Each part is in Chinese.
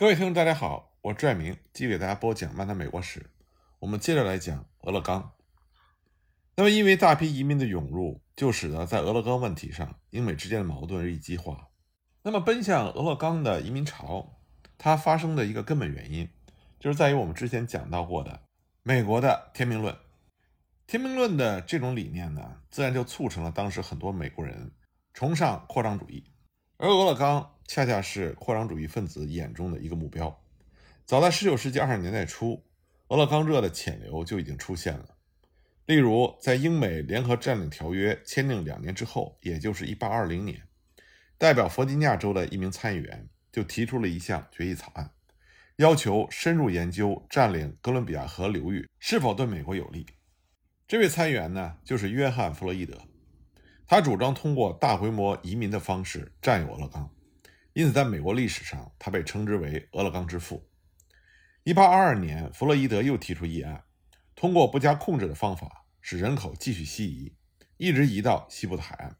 各位听众，大家好，我拽明继续给大家播讲《漫谈美国史》。我们接着来讲俄勒冈。那么，因为大批移民的涌入，就使得在俄勒冈问题上，英美之间的矛盾日益激化。那么，奔向俄勒冈的移民潮，它发生的一个根本原因，就是在于我们之前讲到过的美国的天命论。天命论的这种理念呢，自然就促成了当时很多美国人崇尚扩张主义，而俄勒冈。恰恰是扩张主义分子眼中的一个目标。早在19世纪20年代初，俄勒冈热的潜流就已经出现了。例如，在英美联合占领条约签订两年之后，也就是1820年，代表弗吉尼亚州的一名参议员就提出了一项决议草案，要求深入研究占领哥伦比亚河流域是否对美国有利。这位参议员呢，就是约翰·弗洛伊德。他主张通过大规模移民的方式占有俄勒冈。因此，在美国历史上，他被称之为“俄勒冈之父”。1822年，弗洛伊德又提出议案，通过不加控制的方法，使人口继续西移，一直移到西部的海岸，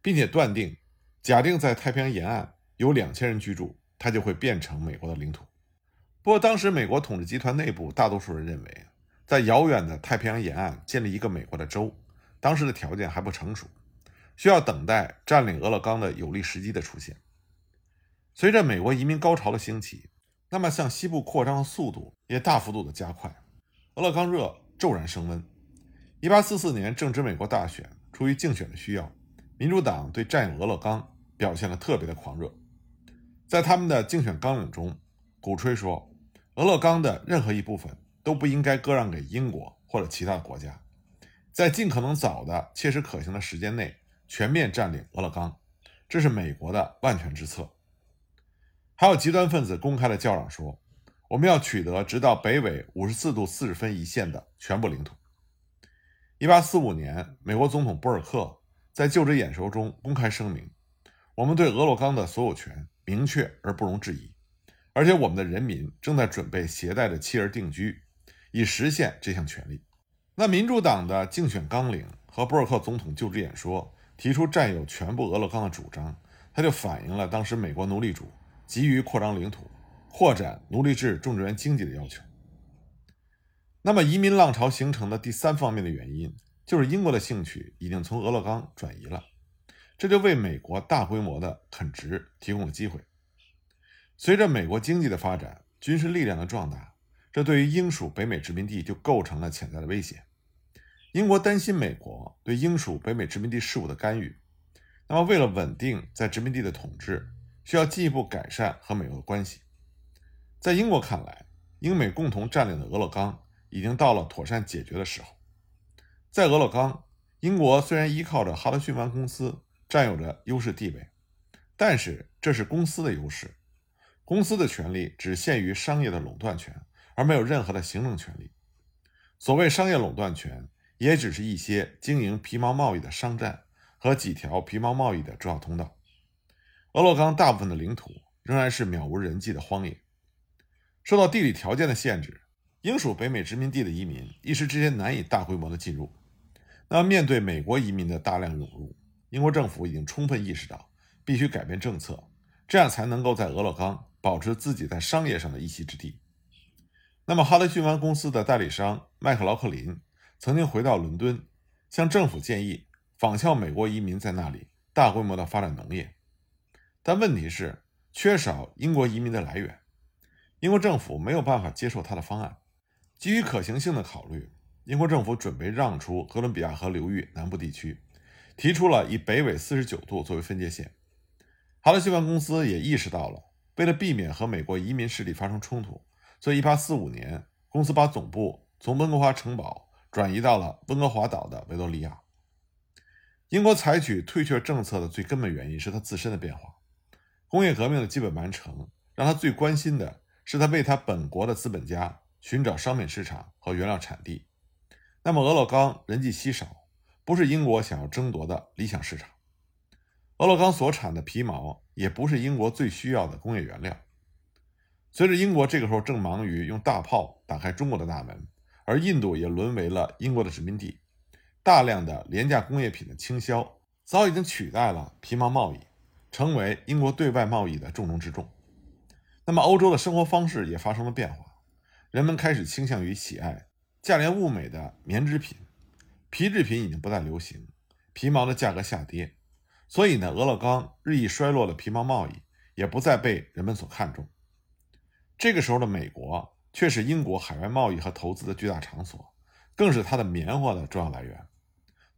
并且断定，假定在太平洋沿岸有2000人居住，它就会变成美国的领土。不过，当时美国统治集团内部大多数人认为，在遥远的太平洋沿岸建立一个美国的州，当时的条件还不成熟，需要等待占领俄勒冈的有利时机的出现。随着美国移民高潮的兴起，那么向西部扩张的速度也大幅度的加快，俄勒冈热骤然升温。一八四四年正值美国大选，出于竞选的需要，民主党对占有俄勒冈表现了特别的狂热。在他们的竞选纲领中，鼓吹说，俄勒冈的任何一部分都不应该割让给英国或者其他的国家，在尽可能早的、切实可行的时间内全面占领俄勒冈，这是美国的万全之策。还有极端分子公开的叫嚷说：“我们要取得直到北纬五十四度四十分一线的全部领土。”一八四五年，美国总统博尔克在就职演说中公开声明：“我们对俄勒冈的所有权明确而不容置疑，而且我们的人民正在准备携带着妻儿定居，以实现这项权利。”那民主党的竞选纲领和博尔克总统就职演说提出占有全部俄勒冈的主张，它就反映了当时美国奴隶主。急于扩张领土、扩展奴隶制种植园经济的要求。那么，移民浪潮形成的第三方面的原因，就是英国的兴趣已经从俄勒冈转移了，这就为美国大规模的垦殖提供了机会。随着美国经济的发展、军事力量的壮大，这对于英属北美殖民地就构成了潜在的威胁。英国担心美国对英属北美殖民地事务的干预，那么为了稳定在殖民地的统治。需要进一步改善和美国的关系。在英国看来，英美共同占领的俄勒冈已经到了妥善解决的时候。在俄勒冈，英国虽然依靠着哈德逊湾公司占有着优势地位，但是这是公司的优势，公司的权利只限于商业的垄断权，而没有任何的行政权利。所谓商业垄断权，也只是一些经营皮毛贸易的商站和几条皮毛贸易的重要通道。俄勒冈大部分的领土仍然是渺无人迹的荒野，受到地理条件的限制，英属北美殖民地的移民一时之间难以大规模的进入。那面对美国移民的大量涌入，英国政府已经充分意识到必须改变政策，这样才能够在俄勒冈保持自己在商业上的一席之地。那么，哈德逊湾公司的代理商麦克劳克林曾经回到伦敦，向政府建议仿效美国移民在那里大规模的发展农业。但问题是，缺少英国移民的来源，英国政府没有办法接受他的方案。基于可行性的考虑，英国政府准备让出哥伦比亚河流域南部地区，提出了以北纬四十九度作为分界线。哈德逊湾公司也意识到了，为了避免和美国移民势力发生冲突，所以1845年，公司把总部从温哥华城堡转移到了温哥华岛的维多利亚。英国采取退却政策的最根本原因是它自身的变化。工业革命的基本完成，让他最关心的是他为他本国的资本家寻找商品市场和原料产地。那么，俄勒冈人迹稀少，不是英国想要争夺的理想市场。俄勒冈所产的皮毛也不是英国最需要的工业原料。随着英国这个时候正忙于用大炮打开中国的大门，而印度也沦为了英国的殖民地，大量的廉价工业品的倾销早已经取代了皮毛贸易。成为英国对外贸易的重中之重。那么欧洲的生活方式也发生了变化，人们开始倾向于喜爱价廉物美的棉织品，皮制品已经不再流行，皮毛的价格下跌，所以呢，俄勒冈日益衰落的皮毛贸易也不再被人们所看重。这个时候的美国却是英国海外贸易和投资的巨大场所，更是它的棉花的重要来源。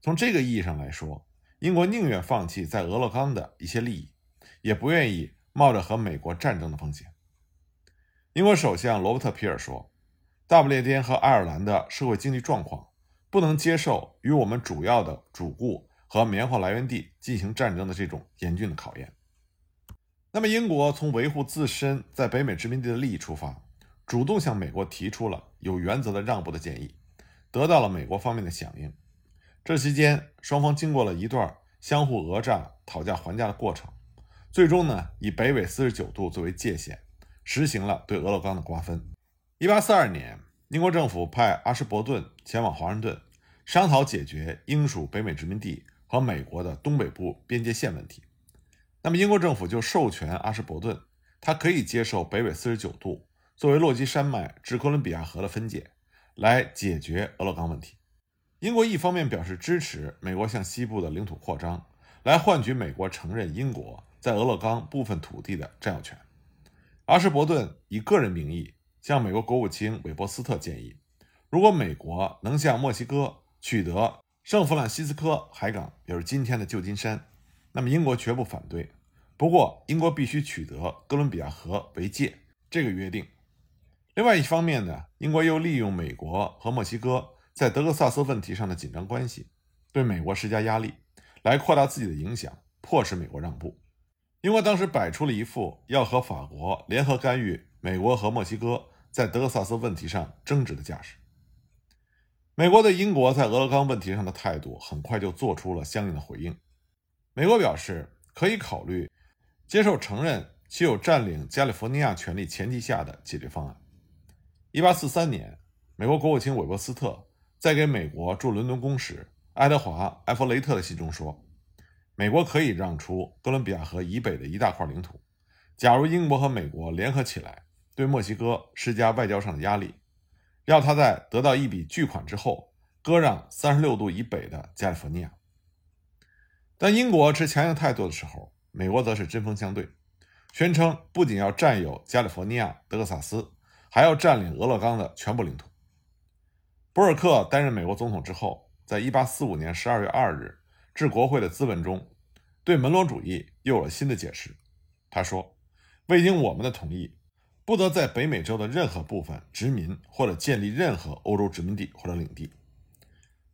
从这个意义上来说，英国宁愿放弃在俄勒冈的一些利益，也不愿意冒着和美国战争的风险。英国首相罗伯特·皮尔说：“大不列颠和爱尔兰的社会经济状况不能接受与我们主要的主顾和棉花来源地进行战争的这种严峻的考验。”那么，英国从维护自身在北美殖民地的利益出发，主动向美国提出了有原则的让步的建议，得到了美国方面的响应。这期间，双方经过了一段相互讹诈、讨价还价的过程，最终呢，以北纬四十九度作为界限，实行了对俄勒冈的瓜分。一八四二年，英国政府派阿什伯顿前往华盛顿，商讨解决英属北美殖民地和美国的东北部边界线问题。那么，英国政府就授权阿什伯顿，他可以接受北纬四十九度作为落基山脉至哥伦比亚河的分界，来解决俄勒冈问题。英国一方面表示支持美国向西部的领土扩张，来换取美国承认英国在俄勒冈部分土地的占有权。阿什伯顿以个人名义向美国国务卿韦伯斯特建议，如果美国能向墨西哥取得圣弗朗西斯科海港，也就是今天的旧金山。那么英国绝不反对，不过英国必须取得哥伦比亚河为界这个约定。另外一方面呢，英国又利用美国和墨西哥在德克萨斯问题上的紧张关系，对美国施加压力，来扩大自己的影响，迫使美国让步。英国当时摆出了一副要和法国联合干预美国和墨西哥在德克萨斯问题上争执的架势。美国对英国在俄勒冈问题上的态度很快就做出了相应的回应。美国表示可以考虑接受承认其有占领加利福尼亚权利前提下的解决方案。1843年，美国国务卿韦伯斯特在给美国驻伦敦公使爱德华·埃弗雷特的信中说：“美国可以让出哥伦比亚河以北的一大块领土，假如英国和美国联合起来对墨西哥施加外交上的压力，要他在得到一笔巨款之后割让36度以北的加利福尼亚。”当英国持强硬态度的时候，美国则是针锋相对，宣称不仅要占有加利福尼亚、德克萨斯，还要占领俄勒冈的全部领土。博尔克担任美国总统之后，在1845年12月2日致国会的咨文中，对门罗主义又有了新的解释。他说：“未经我们的同意，不得在北美洲的任何部分殖民或者建立任何欧洲殖民地或者领地。”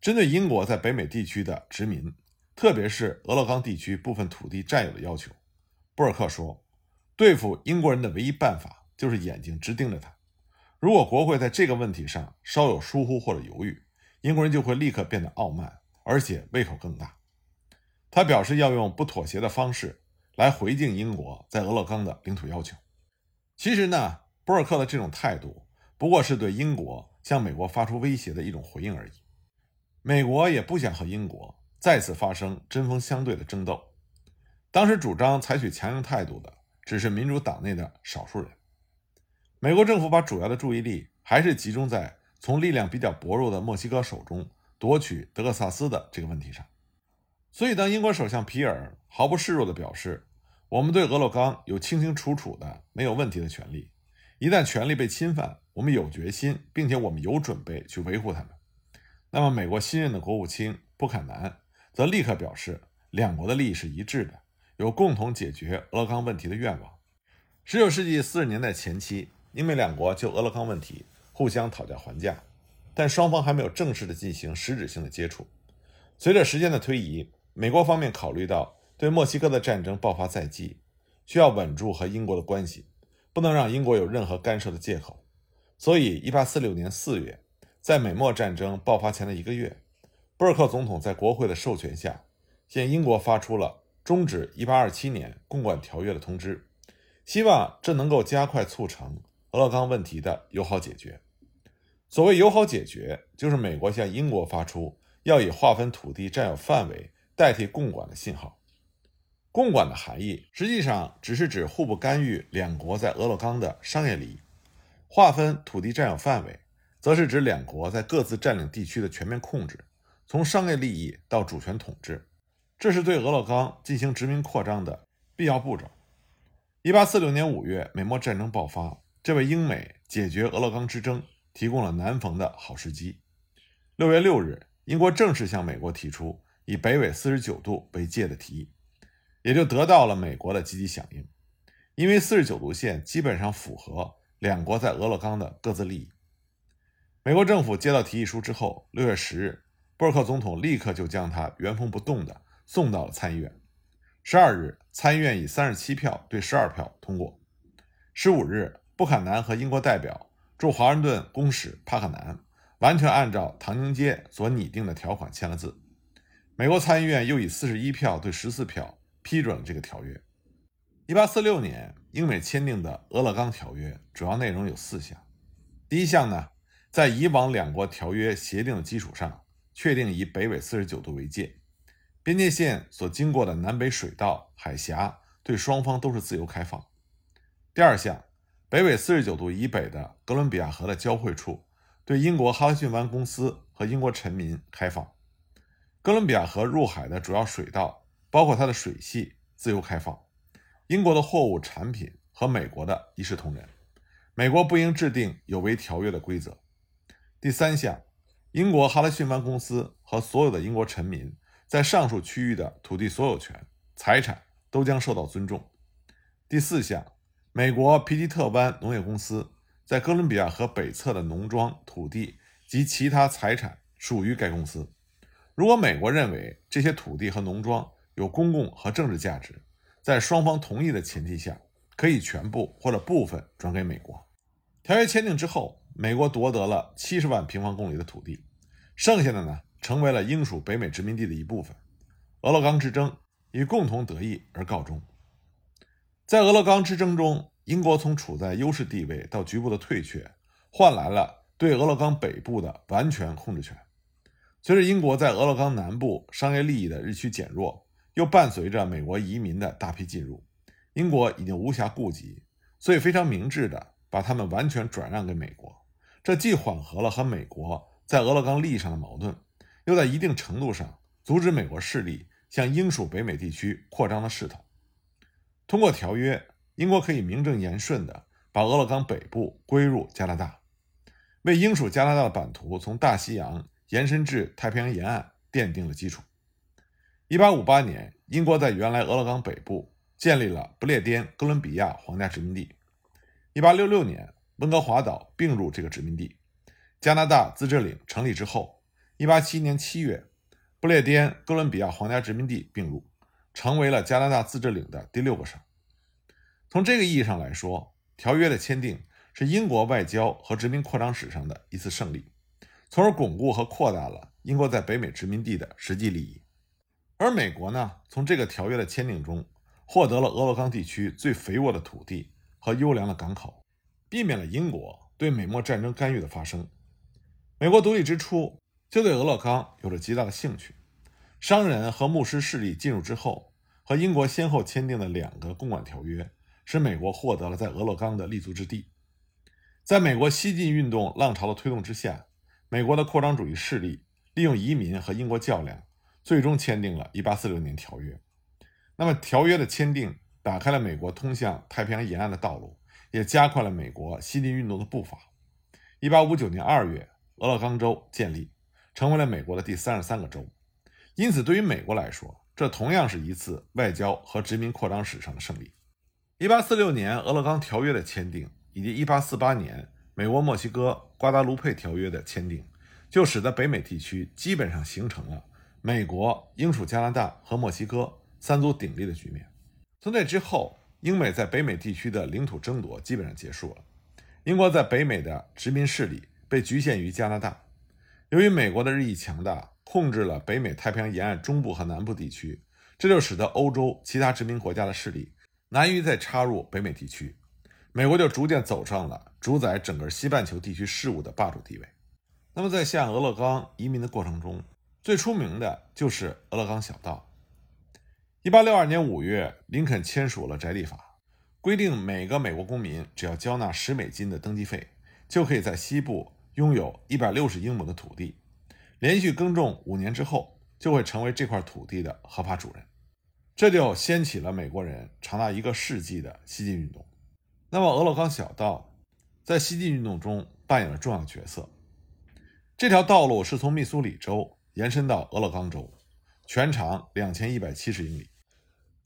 针对英国在北美地区的殖民。特别是俄勒冈地区部分土地占有的要求，博尔克说：“对付英国人的唯一办法就是眼睛直盯着他。如果国会在这个问题上稍有疏忽或者犹豫，英国人就会立刻变得傲慢，而且胃口更大。”他表示要用不妥协的方式来回敬英国在俄勒冈的领土要求。其实呢，博尔克的这种态度不过是对英国向美国发出威胁的一种回应而已。美国也不想和英国。再次发生针锋相对的争斗。当时主张采取强硬态度的只是民主党内的少数人。美国政府把主要的注意力还是集中在从力量比较薄弱的墨西哥手中夺取德克萨斯的这个问题上。所以，当英国首相皮尔毫不示弱地表示：“我们对俄勒冈有清清楚楚的、没有问题的权利，一旦权利被侵犯，我们有决心，并且我们有准备去维护他们。”那么，美国新任的国务卿布坎南。则立刻表示，两国的利益是一致的，有共同解决俄勒冈问题的愿望。十九世纪四十年代前期，英美两国就俄勒冈问题互相讨价还价，但双方还没有正式的进行实质性的接触。随着时间的推移，美国方面考虑到对墨西哥的战争爆发在即，需要稳住和英国的关系，不能让英国有任何干涉的借口，所以，一八四六年四月，在美墨战争爆发前的一个月。布尔克总统在国会的授权下，向英国发出了终止1827年共管条约的通知，希望这能够加快促成俄勒冈问题的友好解决。所谓友好解决，就是美国向英国发出要以划分土地占有范围代替共管的信号。共管的含义实际上只是指互不干预两国在俄勒冈的商业利益；划分土地占有范围，则是指两国在各自占领地区的全面控制，从商业利益到主权统治。这是对俄勒冈进行殖民扩张的必要步骤。一八四六年五月，美墨战争爆发，这为英美解决俄勒冈之争提供了难逢的好时机。六月六日，英国正式向美国提出以北纬四十九度为界的提议。也就得到了美国的积极响应，因为四十九度线基本上符合两国在俄勒冈的各自利益。美国政府接到提议书之后，六月十日，布尔克总统立刻就将它原封不动地送到了参议院。十二日，参议院以三十七票对十二票通过。十五日，布坎南和英国代表驻华盛顿公使帕克南完全按照唐宁街所拟定的条款签了字。美国参议院又以四十一票对十四票。批准了这个条约。一八四六年，英美签订的《俄勒冈条约》主要内容有四项。第一项呢，在以往两国条约协定的基础上，确定以北纬四十九度为界，边界线所经过的南北水道、海峡对双方都是自由开放。第二项，北纬四十九度以北的哥伦比亚河的交汇处对英国哈德逊湾公司和英国臣民开放。哥伦比亚河入海的主要水道。包括它的水系自由开放，英国的货物产品和美国的一视同仁，美国不应制定有违条约的规则。第三项，英国哈德逊湾公司和所有的英国臣民在上述区域的土地所有权、财产都将受到尊重。第四项，美国皮吉特湾农业公司在哥伦比亚河北侧的农庄、土地及其他财产属于该公司。如果美国认为这些土地和农庄，有公共和政治价值，在双方同意的前提下，可以全部或者部分转给美国。条约签订之后，美国夺得了七十万平方公里的土地，剩下的呢，成为了英属北美殖民地的一部分。俄勒冈之争以共同得益而告终。在俄勒冈之争中，英国从处在优势地位到局部的退却，换来了对俄勒冈北部的完全控制权。随着英国在俄勒冈南部商业利益的日趋减弱。又伴随着美国移民的大批进入，英国已经无暇顾及，所以非常明智的把他们完全转让给美国。这既缓和了和美国在俄勒冈利益上的矛盾，又在一定程度上阻止美国势力向英属北美地区扩张的势头。通过条约，英国可以名正言顺地把俄勒冈北部归入加拿大，为英属加拿大的版图从大西洋延伸至太平洋沿岸奠定了基础。一八五八年，英国在原来俄勒冈北部建立了不列颠哥伦比亚皇家殖民地。一八六六年，温哥华岛并入这个殖民地。加拿大自治领成立之后，一八七年七月，不列颠哥伦比亚皇家殖民地并入，成为了加拿大自治领的第六个省。从这个意义上来说，条约的签订是英国外交和殖民扩张史上的一次胜利，从而巩固和扩大了英国在北美殖民地的实际利益。而美国呢，从这个条约的签订中，获得了俄勒冈地区最肥沃的土地和优良的港口，避免了英国对美墨战争干预的发生。美国独立之初就对俄勒冈有着极大的兴趣，商人和牧师势力进入之后，和英国先后签订的两个公馆条约，使美国获得了在俄勒冈的立足之地。在美国西进运动浪潮的推动之下，美国的扩张主义势力利用移民和英国较量。最终签订了1846年条约。那么，条约的签订打开了美国通向太平洋沿岸的道路，也加快了美国西进运动的步伐。1859年2月，俄勒冈州建立，成为了美国的第三十三个州。因此，对于美国来说，这同样是一次外交和殖民扩张史上的胜利。1846年俄勒冈条约的签订，以及1848年美国墨西哥瓜达卢佩条约的签订，就使得北美地区基本上形成了。美国、英属加拿大和墨西哥三足鼎立的局面。从那之后，英美在北美地区的领土争夺基本上结束了。英国在北美的殖民势力被局限于加拿大。由于美国的日益强大，控制了北美太平洋沿岸中部和南部地区，这就使得欧洲其他殖民国家的势力难于再插入北美地区。美国就逐渐走上了主宰整个西半球地区事务的霸主地位。那么，在向俄勒冈移民的过程中，最出名的就是俄勒冈小道。一八六二年五月，林肯签署了宅地法，规定每个美国公民只要交纳十美金的登记费，就可以在西部拥有一百六十英亩的土地，连续耕种五年之后，就会成为这块土地的合法主人。这就掀起了美国人长达一个世纪的西进运动。那么，俄勒冈小道在西进运动中扮演了重要角色。这条道路是从密苏里州延伸到俄勒冈州，全长两千一百七十英里。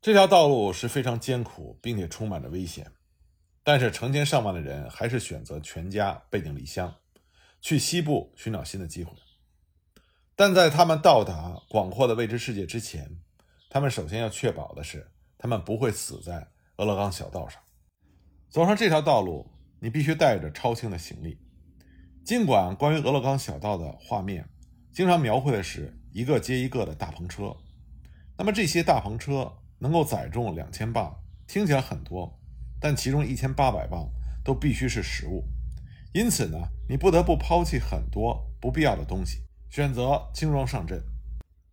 这条道路是非常艰苦，并且充满着危险，但是成千上万的人还是选择全家背井离乡，去西部寻找新的机会。但在他们到达广阔的未知世界之前，他们首先要确保的是，他们不会死在俄勒冈小道上。走上这条道路，你必须带着超轻的行李。尽管关于俄勒冈小道的画面，经常描绘的是一个接一个的大篷车，那么这些大篷车。能够载重两千磅，听起来很多，但其中一千八百磅都必须是食物，因此呢，你不得不抛弃很多不必要的东西，选择轻装上阵。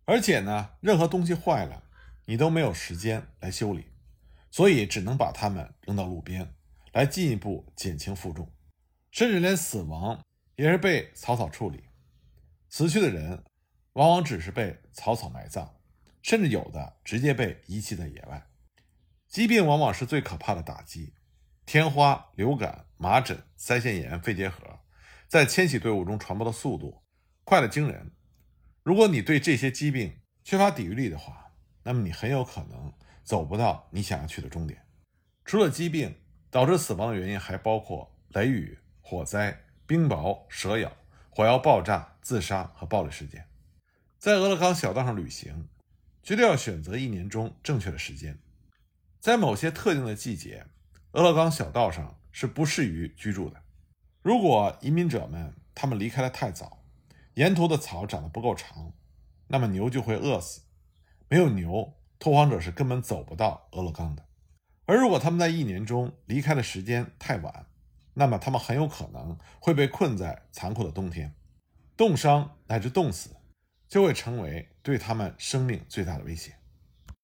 而且呢，任何东西坏了，你都没有时间来修理，所以只能把它们扔到路边，来进一步减轻负重。甚至连死亡也是被草草处理，死去的人往往只是被草草埋葬。甚至有的直接被遗弃在野外，疾病往往是最可怕的打击。天花、流感、麻疹、腮腺炎、肺结核，在迁徙队伍中传播的速度快得惊人。如果你对这些疾病缺乏抵御力的话，那么你很有可能走不到你想要去的终点。除了疾病导致死亡的原因，还包括雷雨、火灾、冰雹、蛇咬、火药爆炸、自杀和暴力事件。在俄勒冈小道上旅行。绝对要选择一年中正确的时间，在某些特定的季节，俄勒冈小道上是不适于居住的。如果移民者们他们离开的太早，沿途的草长得不够长，那么牛就会饿死。没有牛，拓荒者是根本走不到俄勒冈的。而如果他们在一年中离开的时间太晚，那么他们很有可能会被困在残酷的冬天，冻伤乃至冻死。就会成为对他们生命最大的威胁。